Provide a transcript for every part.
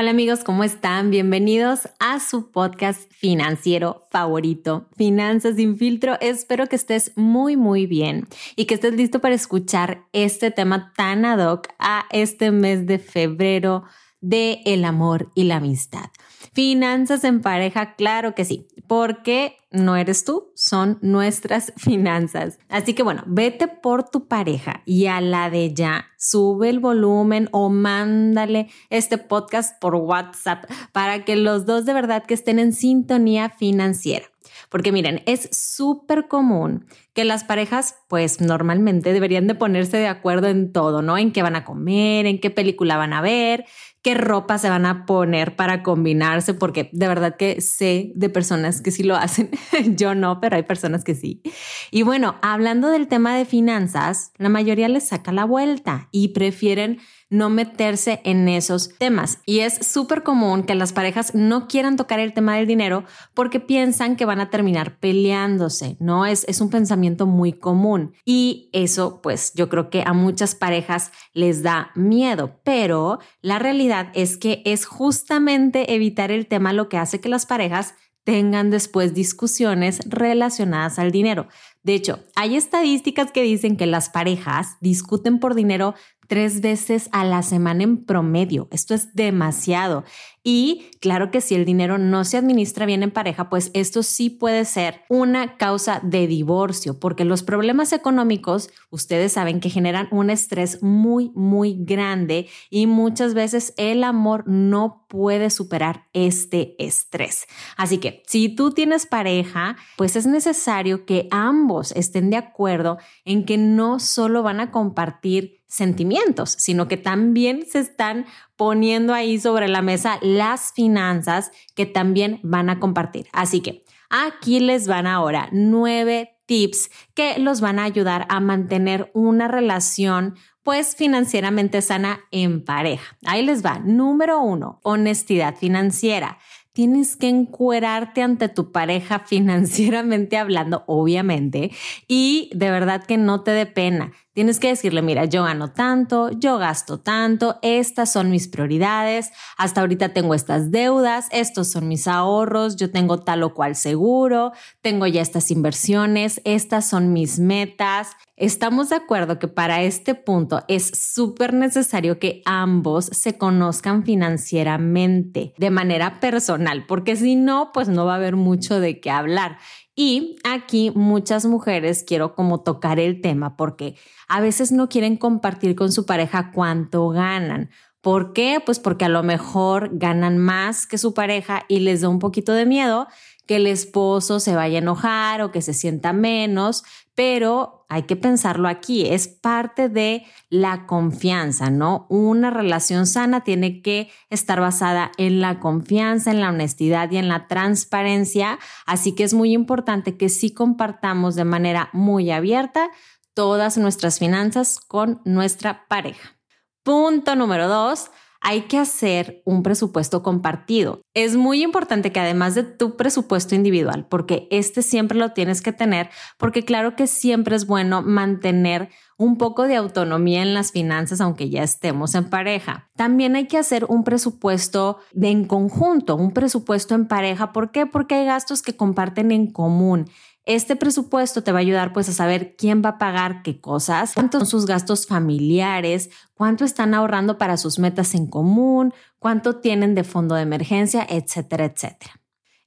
Hola amigos, ¿cómo están? Bienvenidos a su podcast financiero favorito, Finanzas sin filtro. Espero que estés muy, muy bien y que estés listo para escuchar este tema tan ad hoc a este mes de febrero de el amor y la amistad. Finanzas en pareja, claro que sí, porque no eres tú, son nuestras finanzas. Así que bueno, vete por tu pareja y a la de ya, sube el volumen o mándale este podcast por WhatsApp para que los dos de verdad que estén en sintonía financiera. Porque miren, es súper común que las parejas, pues normalmente deberían de ponerse de acuerdo en todo, ¿no? En qué van a comer, en qué película van a ver, qué ropa se van a poner para combinarse, porque de verdad que sé de personas que sí lo hacen. Yo no, pero hay personas que sí. Y bueno, hablando del tema de finanzas, la mayoría les saca la vuelta y prefieren no meterse en esos temas. Y es súper común que las parejas no quieran tocar el tema del dinero porque piensan que van a terminar peleándose, ¿no? Es, es un pensamiento muy común. Y eso, pues yo creo que a muchas parejas les da miedo, pero la realidad es que es justamente evitar el tema lo que hace que las parejas tengan después discusiones relacionadas al dinero. De hecho, hay estadísticas que dicen que las parejas discuten por dinero tres veces a la semana en promedio. Esto es demasiado. Y claro que si el dinero no se administra bien en pareja, pues esto sí puede ser una causa de divorcio, porque los problemas económicos, ustedes saben que generan un estrés muy, muy grande y muchas veces el amor no puede superar este estrés. Así que si tú tienes pareja, pues es necesario que ambos estén de acuerdo en que no solo van a compartir sentimientos, sino que también se están poniendo ahí sobre la mesa las finanzas que también van a compartir. Así que aquí les van ahora nueve tips que los van a ayudar a mantener una relación pues financieramente sana en pareja. Ahí les va. Número uno, honestidad financiera tienes que encuerarte ante tu pareja financieramente hablando, obviamente, y de verdad que no te dé pena. Tienes que decirle, mira, yo gano tanto, yo gasto tanto, estas son mis prioridades, hasta ahorita tengo estas deudas, estos son mis ahorros, yo tengo tal o cual seguro, tengo ya estas inversiones, estas son mis metas. Estamos de acuerdo que para este punto es súper necesario que ambos se conozcan financieramente de manera personal, porque si no, pues no va a haber mucho de qué hablar. Y aquí muchas mujeres quiero como tocar el tema porque a veces no quieren compartir con su pareja cuánto ganan. ¿Por qué? Pues porque a lo mejor ganan más que su pareja y les da un poquito de miedo que el esposo se vaya a enojar o que se sienta menos, pero hay que pensarlo aquí, es parte de la confianza, ¿no? Una relación sana tiene que estar basada en la confianza, en la honestidad y en la transparencia, así que es muy importante que sí compartamos de manera muy abierta todas nuestras finanzas con nuestra pareja. Punto número dos, hay que hacer un presupuesto compartido. Es muy importante que además de tu presupuesto individual, porque este siempre lo tienes que tener, porque claro que siempre es bueno mantener un poco de autonomía en las finanzas, aunque ya estemos en pareja. También hay que hacer un presupuesto de en conjunto, un presupuesto en pareja. ¿Por qué? Porque hay gastos que comparten en común. Este presupuesto te va a ayudar pues a saber quién va a pagar qué cosas, cuántos son sus gastos familiares, cuánto están ahorrando para sus metas en común, cuánto tienen de fondo de emergencia, etcétera, etcétera.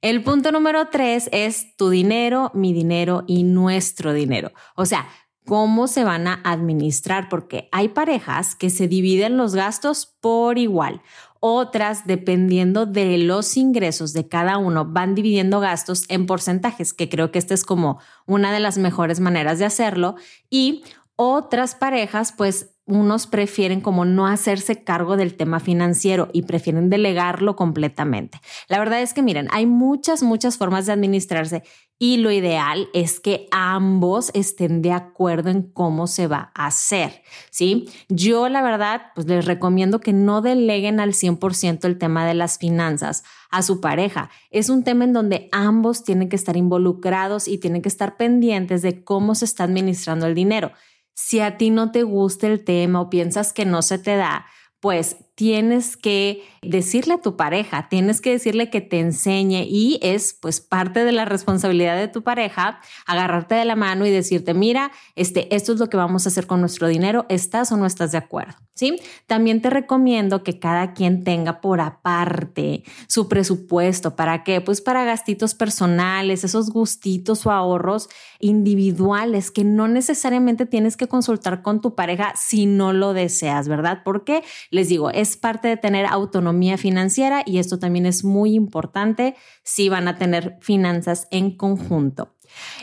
El punto número tres es tu dinero, mi dinero y nuestro dinero. O sea, cómo se van a administrar, porque hay parejas que se dividen los gastos por igual. Otras, dependiendo de los ingresos de cada uno, van dividiendo gastos en porcentajes, que creo que esta es como una de las mejores maneras de hacerlo. Y Otras parejas, pues unos prefieren como no hacerse cargo del tema financiero y prefieren delegarlo completamente. La verdad es que miren, hay muchas, muchas formas de administrarse y lo ideal es que ambos estén de acuerdo en cómo se va a hacer, ¿sí? Yo la verdad, pues les recomiendo que no deleguen al 100% el tema de las finanzas a su pareja. Es un tema en donde ambos tienen que estar involucrados y tienen que estar pendientes de cómo se está administrando el dinero. Si a ti no te gusta el tema o piensas que no se te da, pues tienes que decirle a tu pareja, tienes que decirle que te enseñe y es pues parte de la responsabilidad de tu pareja agarrarte de la mano y decirte, mira, este, esto es lo que vamos a hacer con nuestro dinero, ¿estás o no estás de acuerdo? ¿Sí? También te recomiendo que cada quien tenga por aparte su presupuesto. ¿Para qué? Pues para gastitos personales, esos gustitos o ahorros individuales que no necesariamente tienes que consultar con tu pareja si no lo deseas, ¿verdad? Porque les digo, es parte de tener autonomía financiera y esto también es muy importante si van a tener finanzas en conjunto.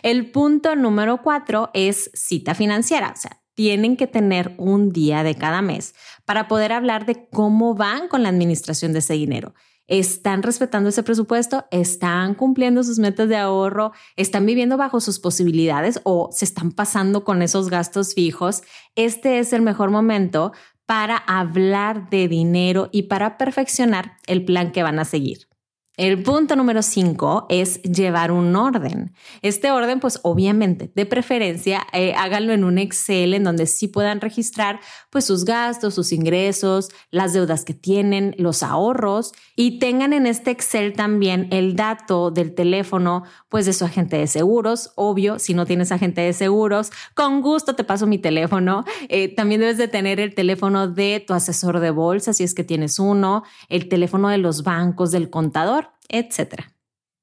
El punto número cuatro es cita financiera, o sea, tienen que tener un día de cada mes para poder hablar de cómo van con la administración de ese dinero. ¿Están respetando ese presupuesto? ¿Están cumpliendo sus metas de ahorro? ¿Están viviendo bajo sus posibilidades o se están pasando con esos gastos fijos? Este es el mejor momento para hablar de dinero y para perfeccionar el plan que van a seguir. El punto número cinco es llevar un orden. Este orden, pues obviamente, de preferencia, eh, háganlo en un Excel en donde sí puedan registrar pues sus gastos, sus ingresos, las deudas que tienen, los ahorros y tengan en este Excel también el dato del teléfono pues de su agente de seguros. Obvio, si no tienes agente de seguros, con gusto te paso mi teléfono. Eh, también debes de tener el teléfono de tu asesor de bolsa si es que tienes uno, el teléfono de los bancos, del contador etcétera.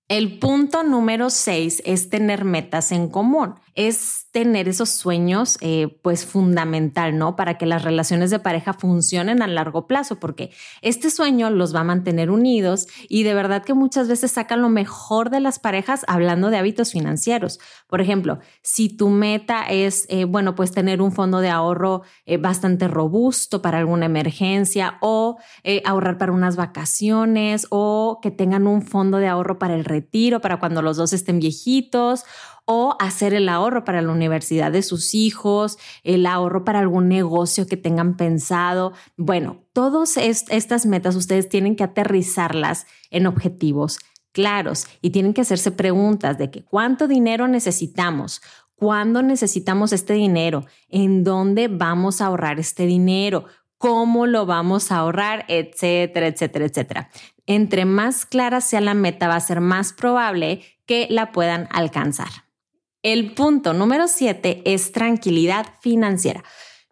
El punto número seis es tener metas en común. Es tener esos sueños, eh, pues fundamental, ¿no? Para que las relaciones de pareja funcionen a largo plazo, porque este sueño los va a mantener unidos y de verdad que muchas veces sacan lo mejor de las parejas hablando de hábitos financieros. Por ejemplo, si tu meta es, eh, bueno, pues tener un fondo de ahorro eh, bastante robusto para alguna emergencia o ahorrar para unas vacaciones o que tengan un fondo de ahorro para el retiro, para cuando los dos estén viejitos, o hacer el ahorro para la universidad de sus hijos, el ahorro para algún negocio que tengan pensado. Bueno, todas estas metas ustedes tienen que aterrizarlas en objetivos claros y tienen que hacerse preguntas de que cuánto dinero necesitamos, cuándo necesitamos este dinero, en dónde vamos a ahorrar este dinero, cómo lo vamos a ahorrar, etcétera, etcétera, etcétera. Entre más clara sea la meta, va a ser más probable que la puedan alcanzar. El punto número siete es tranquilidad financiera.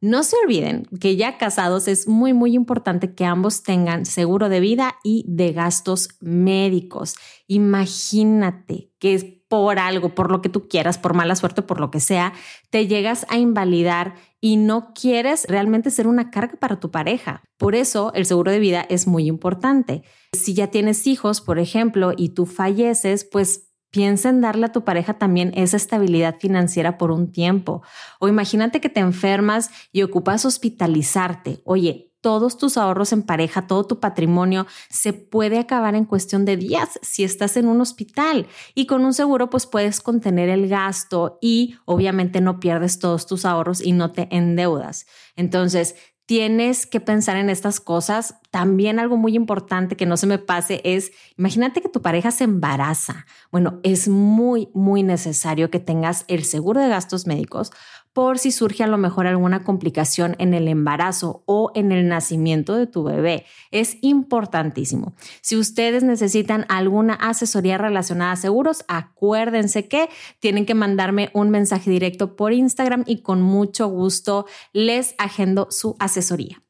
No se olviden que ya casados es muy, muy importante que ambos tengan seguro de vida y de gastos médicos. Imagínate que por algo, por lo que tú quieras, por mala suerte, por lo que sea, te llegas a invalidar y no quieres realmente ser una carga para tu pareja. Por eso el seguro de vida es muy importante. Si ya tienes hijos, por ejemplo, y tú falleces, pues Piensa en darle a tu pareja también esa estabilidad financiera por un tiempo. O imagínate que te enfermas y ocupas hospitalizarte. Oye, todos tus ahorros en pareja, todo tu patrimonio se puede acabar en cuestión de días si estás en un hospital y con un seguro pues puedes contener el gasto y obviamente no pierdes todos tus ahorros y no te endeudas. Entonces, tienes que pensar en estas cosas. También algo muy importante que no se me pase es, imagínate que tu pareja se embaraza. Bueno, es muy, muy necesario que tengas el seguro de gastos médicos por si surge a lo mejor alguna complicación en el embarazo o en el nacimiento de tu bebé. Es importantísimo. Si ustedes necesitan alguna asesoría relacionada a seguros, acuérdense que tienen que mandarme un mensaje directo por Instagram y con mucho gusto les agendo su asesoría.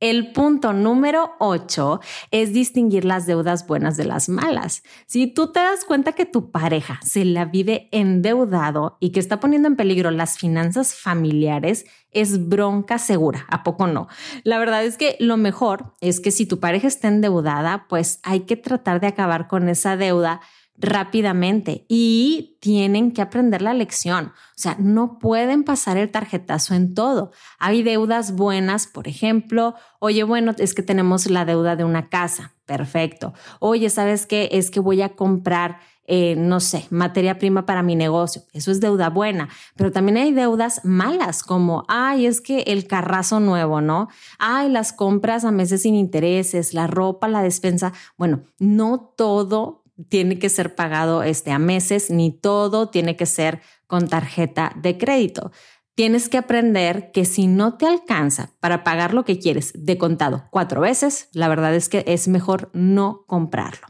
El punto número 8 es distinguir las deudas buenas de las malas. Si tú te das cuenta que tu pareja se la vive endeudado y que está poniendo en peligro las finanzas familiares, es bronca segura, ¿a poco no? La verdad es que lo mejor es que si tu pareja está endeudada, pues hay que tratar de acabar con esa deuda rápidamente y tienen que aprender la lección. O sea, no pueden pasar el tarjetazo en todo. Hay deudas buenas, por ejemplo, oye, bueno, es que tenemos la deuda de una casa. Perfecto. Oye, ¿sabes qué? Es que voy a comprar eh, no sé, materia prima para mi negocio. Eso es deuda buena, pero también hay deudas malas como, ay, es que el carrazo nuevo, ¿no? Ay, las compras a meses sin intereses, la ropa, la despensa. Bueno, no todo tiene que ser pagado este, a meses, ni todo tiene que ser con tarjeta de crédito. Tienes que aprender que si no te alcanza para pagar lo que quieres de contado cuatro veces, la verdad es que es mejor no comprarlo.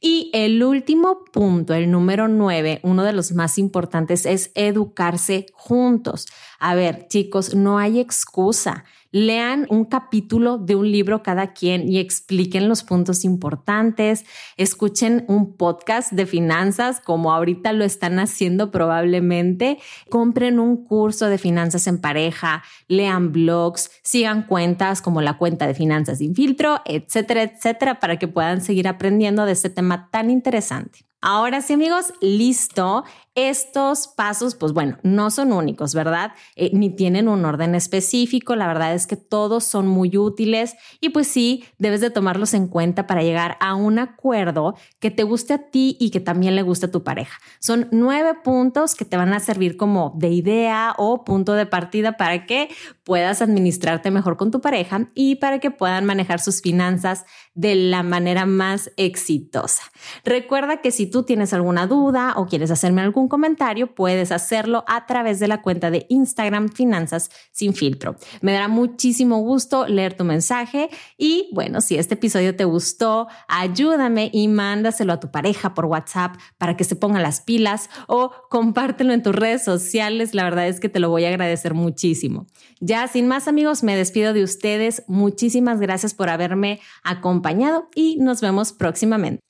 Y el último punto, el número nueve, uno de los más importantes es educarse juntos. A ver, chicos, no hay excusa. Lean un capítulo de un libro cada quien y expliquen los puntos importantes. Escuchen un podcast de finanzas como ahorita lo están haciendo probablemente. Compren un curso de finanzas en pareja, lean blogs, sigan cuentas como la cuenta de finanzas sin filtro, etcétera, etcétera, para que puedan seguir aprendiendo de este tema tan interesante. Ahora sí, amigos, listo. Estos pasos, pues bueno, no son únicos, ¿verdad? Eh, ni tienen un orden específico. La verdad es que todos son muy útiles y pues sí, debes de tomarlos en cuenta para llegar a un acuerdo que te guste a ti y que también le guste a tu pareja. Son nueve puntos que te van a servir como de idea o punto de partida para que puedas administrarte mejor con tu pareja y para que puedan manejar sus finanzas de la manera más exitosa. Recuerda que si tú tienes alguna duda o quieres hacerme algún comentario, puedes hacerlo a través de la cuenta de Instagram Finanzas sin filtro. Me dará muchísimo gusto leer tu mensaje y bueno, si este episodio te gustó, ayúdame y mándaselo a tu pareja por WhatsApp para que se pongan las pilas o compártelo en tus redes sociales. La verdad es que te lo voy a agradecer muchísimo. Ya sin más amigos, me despido de ustedes. Muchísimas gracias por haberme acompañado y nos vemos próximamente.